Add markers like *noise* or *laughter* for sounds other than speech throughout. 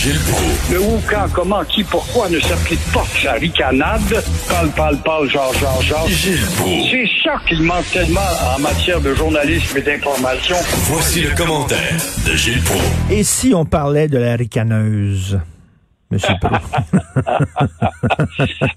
Gilles Proulx. Le où, quand, comment, qui, pourquoi ne s'applique pas sa ricanade? Parle, parle, parle, genre, genre, genre. Gilles. C'est ça qu'il manque tellement en matière de journalisme et d'information. Voici le commentaire de Gilles Proulx. Et si on parlait de la ricaneuse, Monsieur? *laughs*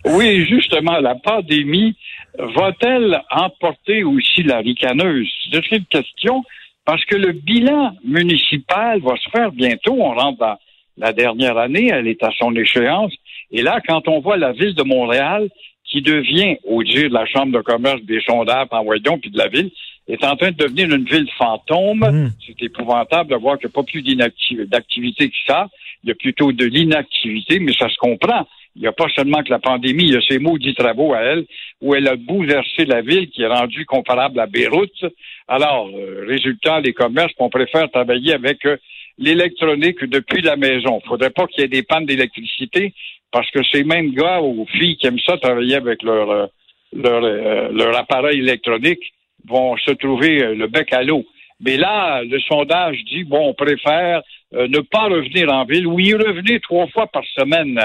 Oui, justement, la pandémie va-t-elle emporter aussi la ricaneuse? C'est une question parce que le bilan municipal va se faire bientôt. On rentre dans la dernière année, elle est à son échéance. Et là, quand on voit la ville de Montréal qui devient, au dire de la Chambre de commerce, des sondages en Voyons puis de la ville, est en train de devenir une ville fantôme. Mm. C'est épouvantable de voir qu'il n'y a pas plus d'activité que ça. Il y a plutôt de l'inactivité, mais ça se comprend. Il n'y a pas seulement que la pandémie, il y a ces maudits travaux à elle, où elle a bouleversé la ville qui est rendue comparable à Beyrouth. Alors, euh, résultat, les commerces, on préfère travailler avec euh, l'électronique depuis la maison. Il faudrait pas qu'il y ait des pannes d'électricité, parce que ces mêmes gars ou filles qui aiment ça travailler avec leur, euh, leur, euh, leur appareil électronique vont se trouver euh, le bec à l'eau. Mais là, le sondage dit, bon, on préfère euh, ne pas revenir en ville ou y revenir trois fois par semaine.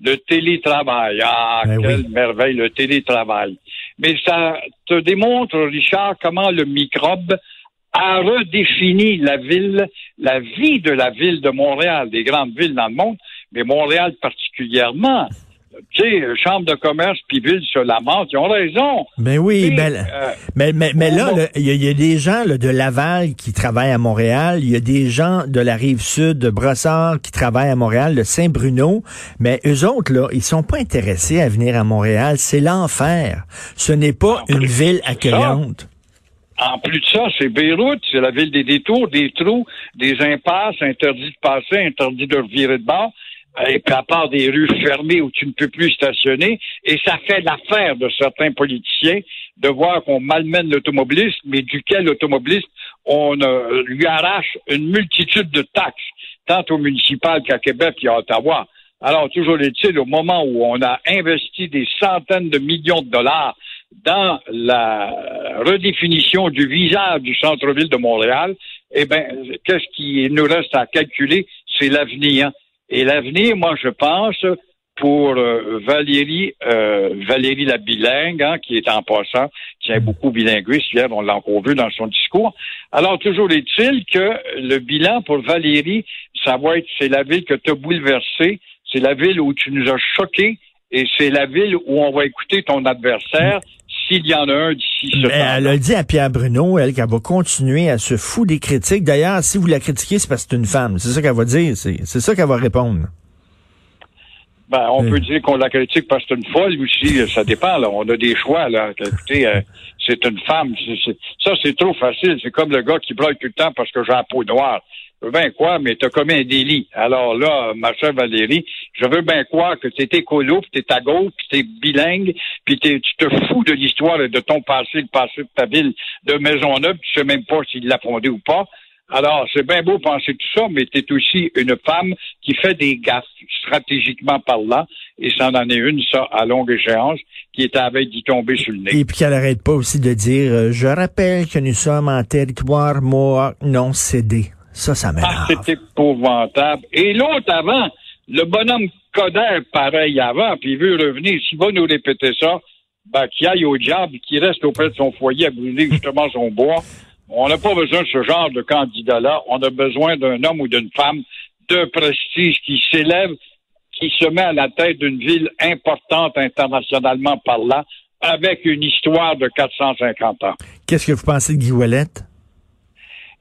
Le télétravail. Ah, Ben quelle oui. merveille, le télétravail. Mais ça te démontre, Richard, comment le microbe a redéfini la ville, la vie de la ville de Montréal, des grandes villes dans le monde, mais Montréal particulièrement. Tu sais, Chambre de commerce puis ville se lamentent, ils ont raison. Oui, Mais, ben, euh, mais, mais, mais là, il y, a- il y a des gens là, de Laval qui travaillent à Montréal, il y a des gens de la rive sud, de Brossard, qui travaillent à Montréal, de Saint-Bruno, mais eux autres, là, ils sont pas intéressés à venir à Montréal. C'est l'enfer. Ce n'est pas En une ville accueillante. En plus de ça, c'est Beyrouth, c'est la ville des détours, des trous, des impasses, interdit de passer, interdit de revirer de bord. Et puis à part des rues fermées où tu ne peux plus stationner, et ça fait l'affaire de certains politiciens de voir qu'on malmène l'automobiliste, mais duquel l'automobiliste, on euh, lui arrache une multitude de taxes, tant au municipal qu'à Québec et à Ottawa. Alors, toujours est-il, au moment où on a investi des centaines de millions de dollars dans la redéfinition du visage du centre-ville de Montréal, eh bien, qu'est-ce qui nous reste à calculer? C'est l'avenir. Et l'avenir, moi, je pense, pour euh, Valérie, euh, Valérie la bilingue, hein, qui est en passant, qui est beaucoup bilinguiste, hier, on l'a encore vu dans son discours. Alors, toujours est-il que le bilan pour Valérie, ça va être, c'est la ville que tu as bouleversée, c'est la ville où tu nous as choqués, et c'est la ville où on va écouter ton adversaire s'il y en a un d'ici ce elle a dit à Pierre Bruno, elle, qu'elle va continuer à se foutre des critiques. D'ailleurs, si vous la critiquez, c'est parce que c'est une femme. C'est ça qu'elle va dire. C'est ça qu'elle va répondre. Ben, on Oui. peut dire qu'on la critique parce que c'est une folle aussi, ça dépend. Là. On a des choix. Là. Écoutez, euh, c'est une femme. Ça, c'est trop facile. C'est comme le gars qui broille tout le temps parce que j'ai la peau noire. Veux bien quoi, mais t'as commis un délit. Alors là, ma chère Valérie, je veux bien croire que t'es écolo, puis t'es à gauche, puis t'es bilingue, puis tu te fous de l'histoire et de ton passé, le passé de ta ville de Maisonneuve, tu sais même pas s'il l'a fondé ou pas. Alors, c'est bien beau penser tout ça, mais tu es aussi une femme qui fait des gaffes, stratégiquement parlant, et ça en est une, ça, à longue échéance, qui est à veille d'y tomber sur le nez. Et puis qu'elle arrête pas aussi de dire, euh, je rappelle que nous sommes en territoire mohawk non cédé. Ça, ça Ah, m'énerve. c'est épouvantable. Et l'autre avant, le bonhomme Coder, pareil avant, puis il veut revenir. S'il va nous répéter ça, ben, qu'il aille au diable, qu'il reste auprès de son foyer à brûler *laughs* justement son bois. On n'a pas besoin de ce genre de candidat-là. On a besoin d'un homme ou d'une femme de prestige qui s'élève, qui se met à la tête d'une ville importante internationalement parlant, avec une histoire de 450 ans. Qu'est-ce que vous pensez de Guy Ouellette?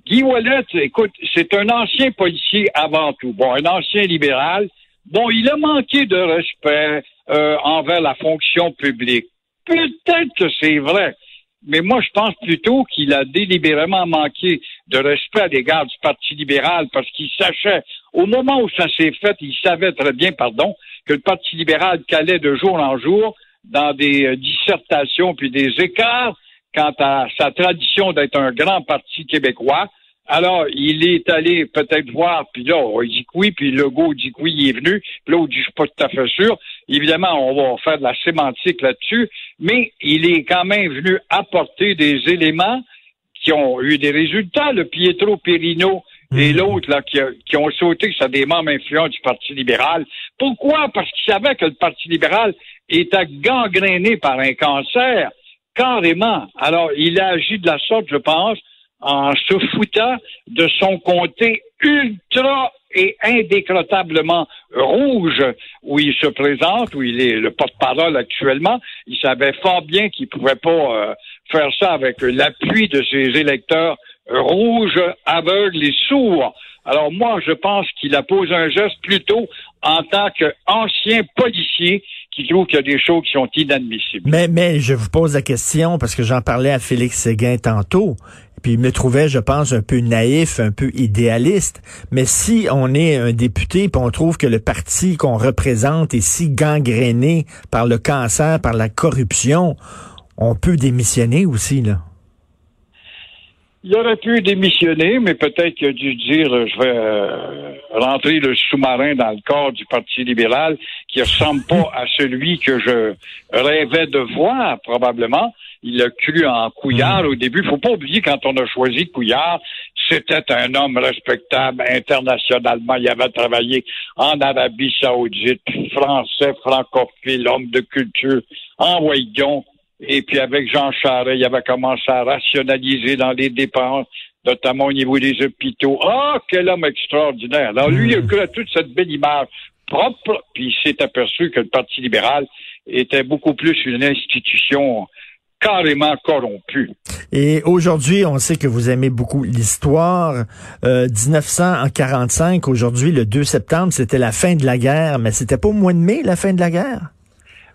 Guy Wallet, écoute, c'est un ancien policier avant tout. Bon, un ancien libéral. Bon, il a manqué de respect euh, envers la fonction publique. Peut-être que c'est vrai, mais moi, je pense plutôt qu'il a délibérément manqué de respect à l'égard du Parti libéral parce qu'il sachait, au moment où ça s'est fait, il savait très bien, pardon, que le Parti libéral calait de jour en jour dans des euh, dissertations puis des écarts quant à sa tradition d'être un grand parti québécois. Alors, il est allé peut-être voir, puis là, il dit que oui, puis Legault dit que oui, il est venu, puis on dit, je suis pas tout à fait sûr. Évidemment, on va faire de la sémantique là-dessus, mais il est quand même venu apporter des éléments qui ont eu des résultats. Le Pietro Perino et l'autre là qui, qui ont sauté sur des membres influents du Parti libéral. Pourquoi? Parce qu'ils savaient que le Parti libéral était gangréné par un cancer, carrément. Alors, il a agi de la sorte, je pense, en se foutant de son comté ultra et indécrotablement rouge où il se présente, où il est le porte-parole actuellement. Il savait fort bien qu'il pouvait pas euh, faire ça avec l'appui de ses électeurs rouges, aveugles et sourds. Alors moi, je pense qu'il a posé un geste plutôt en tant qu'ancien policier qui trouve qu'il y a des choses qui sont inadmissibles. Mais, mais je vous pose la question parce que j'en parlais à Félix Séguin tantôt. Puis il me trouvait, je pense, un peu naïf, un peu idéaliste. Mais si on est un député puis on trouve que le parti qu'on représente est si gangréné par le cancer, par la corruption, on peut démissionner aussi, là. Il aurait pu démissionner, mais peut-être qu'il a dû dire je vais euh, rentrer le sous-marin dans le corps du Parti libéral qui ressemble pas à celui que je rêvais de voir, probablement. Il a cru en Couillard au début. Faut pas oublier quand on a choisi Couillard, c'était un homme respectable internationalement. Il avait travaillé en Arabie Saoudite, français, francophile, homme de culture, en Ouaillon. Et puis avec Jean Charest, il avait commencé à rationaliser dans les dépenses, notamment au niveau des hôpitaux. Ah, quel homme extraordinaire. Alors lui, il a cru à toute cette belle image propre, puis il s'est aperçu que le Parti libéral était beaucoup plus une institution carrément corrompue. Et aujourd'hui, on sait que vous aimez beaucoup l'histoire. Euh, 1945, aujourd'hui, le 2 septembre, c'était la fin de la guerre, mais c'était pas au mois de mai, la fin de la guerre?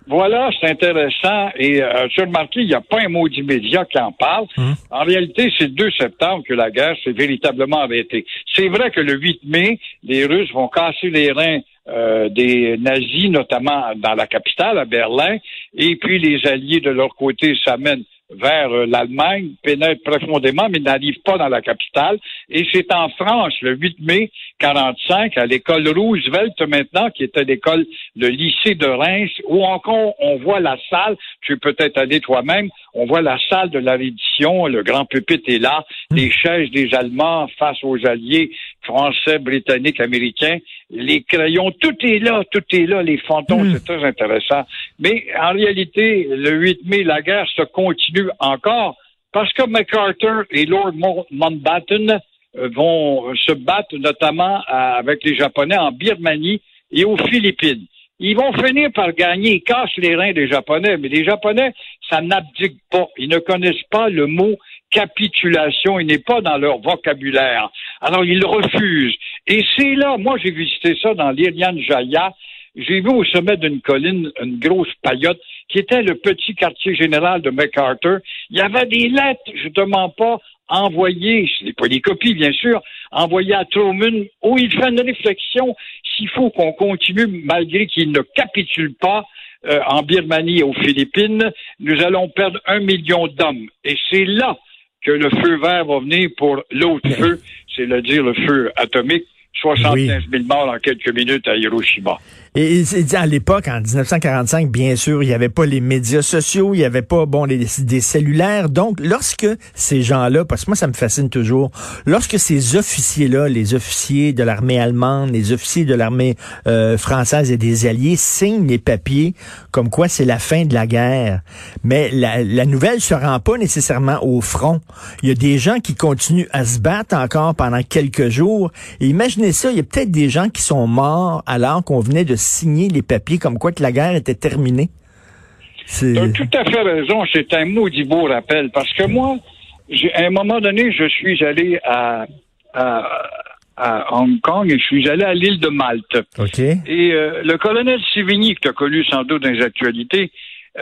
Voilà, c'est intéressant. Et euh, as remarqué, il n'y a pas un mot d'immédiat qui en parle. Hum. En réalité, c'est le 2 septembre que la guerre s'est véritablement arrêtée. C'est vrai que le 8 mai, les Russes vont casser les reins euh, des nazis, notamment dans la capitale, à Berlin, et puis les alliés de leur côté s'amènent vers euh, l'Allemagne, pénètrent profondément, mais n'arrivent pas dans la capitale. Et c'est en France, le 8 mai 45, à l'école Roosevelt maintenant, qui était l'école, le lycée de Reims, où encore on voit la salle, tu peux peut-être aller toi-même, on voit la salle de la reddition, le grand pupitre est là, hmm. les chaises des Allemands face aux Alliés français, britanniques, américains, les crayons, tout est là, tout est là, les fantômes, hmm. c'est très intéressant. Mais en réalité, le 8 mai, la guerre se continue encore parce que MacArthur et Lord Mountbatten euh, vont se battre notamment euh, avec les Japonais en Birmanie et aux Philippines. Ils vont finir par gagner, ils cassent les reins des Japonais, mais les Japonais, ça n'abdique pas. Ils ne connaissent pas le mot capitulation, il n'est pas dans leur vocabulaire. Alors, ils refusent. Et c'est là, moi j'ai visité ça dans l'Irian Jaya, j'ai vu au sommet d'une colline une grosse paillote qui était le petit quartier général de MacArthur. Il y avait des lettres, je ne te mens pas, envoyées, n'est pas des copies bien sûr, envoyées à Truman, où il fait une réflexion s'il faut qu'on continue malgré qu'il ne capitule pas euh, en Birmanie et aux Philippines, nous allons perdre un million d'hommes. Et c'est là que le feu vert va venir pour l'autre feu, c'est-à-dire le feu atomique, 75 000 morts en quelques minutes à Hiroshima. Et, à l'époque, en 1945, bien sûr, il n'y avait pas les médias sociaux, il n'y avait pas bon les, des cellulaires. Donc, lorsque ces gens-là, parce que moi, ça me fascine toujours, lorsque ces officiers-là, les officiers de l'armée allemande, les officiers de l'armée euh, française et des alliés signent les papiers comme quoi c'est la fin de la guerre, mais la, la nouvelle se rend pas nécessairement au front. Il y a des gens qui continuent à se battre encore pendant quelques jours. Et imaginez ça, il y a peut-être des gens qui sont morts alors qu'on venait de signer les papiers comme quoi que la guerre était terminée. Tu as tout à fait raison. C'est un maudit beau rappel. Parce que moi, à un moment donné, je suis allé à, Hong Kong et je suis allé à l'île de Malte. Et euh, le colonel Sivigny, que tu as connu sans doute dans les actualités,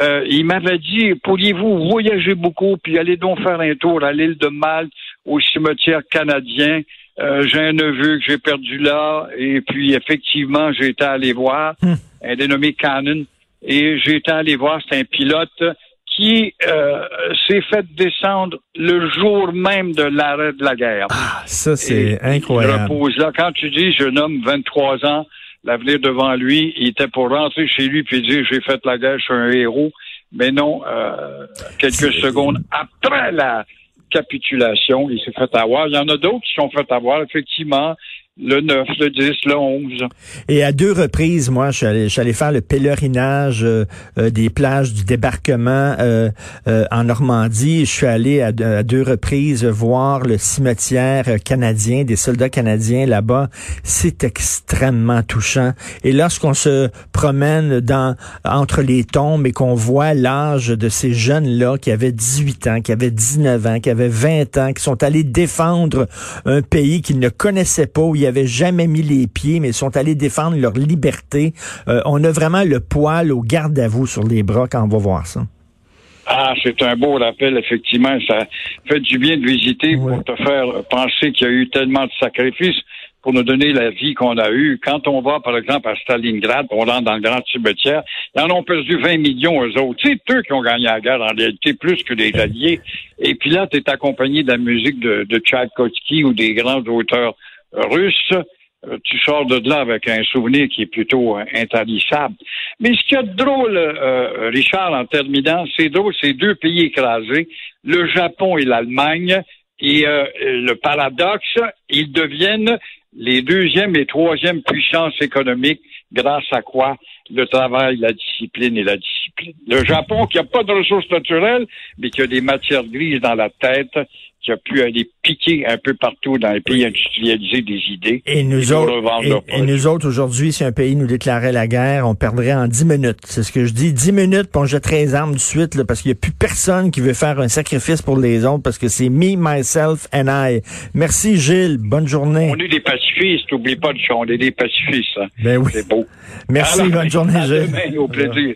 euh, il m'avait dit, pourriez-vous voyager beaucoup, puis aller donc faire un tour à l'île de Malte, au cimetière canadien, euh, j'ai un neveu que j'ai perdu là, et puis effectivement, j'ai été allé voir, hmm. un dénommé Cannon, et j'ai été allé voir, c'est un pilote qui euh, s'est fait descendre le jour même de l'arrêt de la guerre. Ah, ça, c'est incroyable. Il repose là. Quand tu dis, jeune homme, 23 ans, l'avenir devant lui, il était pour rentrer chez lui puis dire, j'ai fait la guerre, je suis un héros. Mais non, euh, quelques secondes après la capitulation. Il s'est fait avoir. Il y en a d'autres qui sont fait avoir, effectivement le 9, le 10, le 11. Et à deux reprises, moi, je suis allé, faire le pèlerinage euh, euh, des plages du débarquement euh, en Normandie. Je suis allé à, deux reprises voir le cimetière canadien, des soldats canadiens là-bas. C'est extrêmement touchant. Et lorsqu'on se promène dans entre les tombes et qu'on voit l'âge de ces jeunes-là qui avaient 18 ans, qui avaient 19 ans, qui avaient 20 ans, qui sont allés défendre un pays qu'ils ne connaissaient pas, où il y avaient jamais mis les pieds, mais sont allés défendre leur liberté. Euh, on a vraiment le poil au garde à vous sur les bras quand on va voir ça. Ah, c'est un beau rappel, effectivement. Ça fait du bien de visiter pour te faire penser qu'il y a eu tellement de sacrifices pour nous donner la vie qu'on a eue. Quand on va, par exemple, à Stalingrad, on rentre dans le grand cimetière, ils en ont perdu 20 millions, eux autres. C'est eux qui ont gagné la guerre, en réalité, plus que les alliés. Et puis là, tu es accompagné de la musique de, de Tchaïkovski ou des grands auteurs russe, euh, tu sors de là avec un souvenir qui est plutôt euh, intarissable. Mais ce qu'il y a de drôle, euh, Richard, en terminant, c'est drôle, c'est deux pays écrasés, le Japon et l'Allemagne, et le paradoxe, ils deviennent les deuxièmes et troisièmes puissances économiques grâce à quoi? Le travail, la discipline et la discipline. Le Japon qui n'a pas de ressources naturelles, mais qui a des matières grises dans la tête, qui a pu aller piquer un peu partout dans les pays industrialisés des idées. Et nous autres, et, nous autres aujourd'hui, si un pays nous déclarait la guerre, on perdrait en dix minutes. C'est ce que je dis. Dix minutes, puis on jetterait les armes de suite, là, parce qu'il n'y a plus personne qui veut faire un sacrifice pour les autres, parce que c'est me, myself and I. Merci Gilles. Bonne journée. On est des pacifistes. N'oublie pas de on est des pacifistes. Hein. Ben oui. C'est beau. Merci. bonne journée, Gilles. Demain, au plaisir.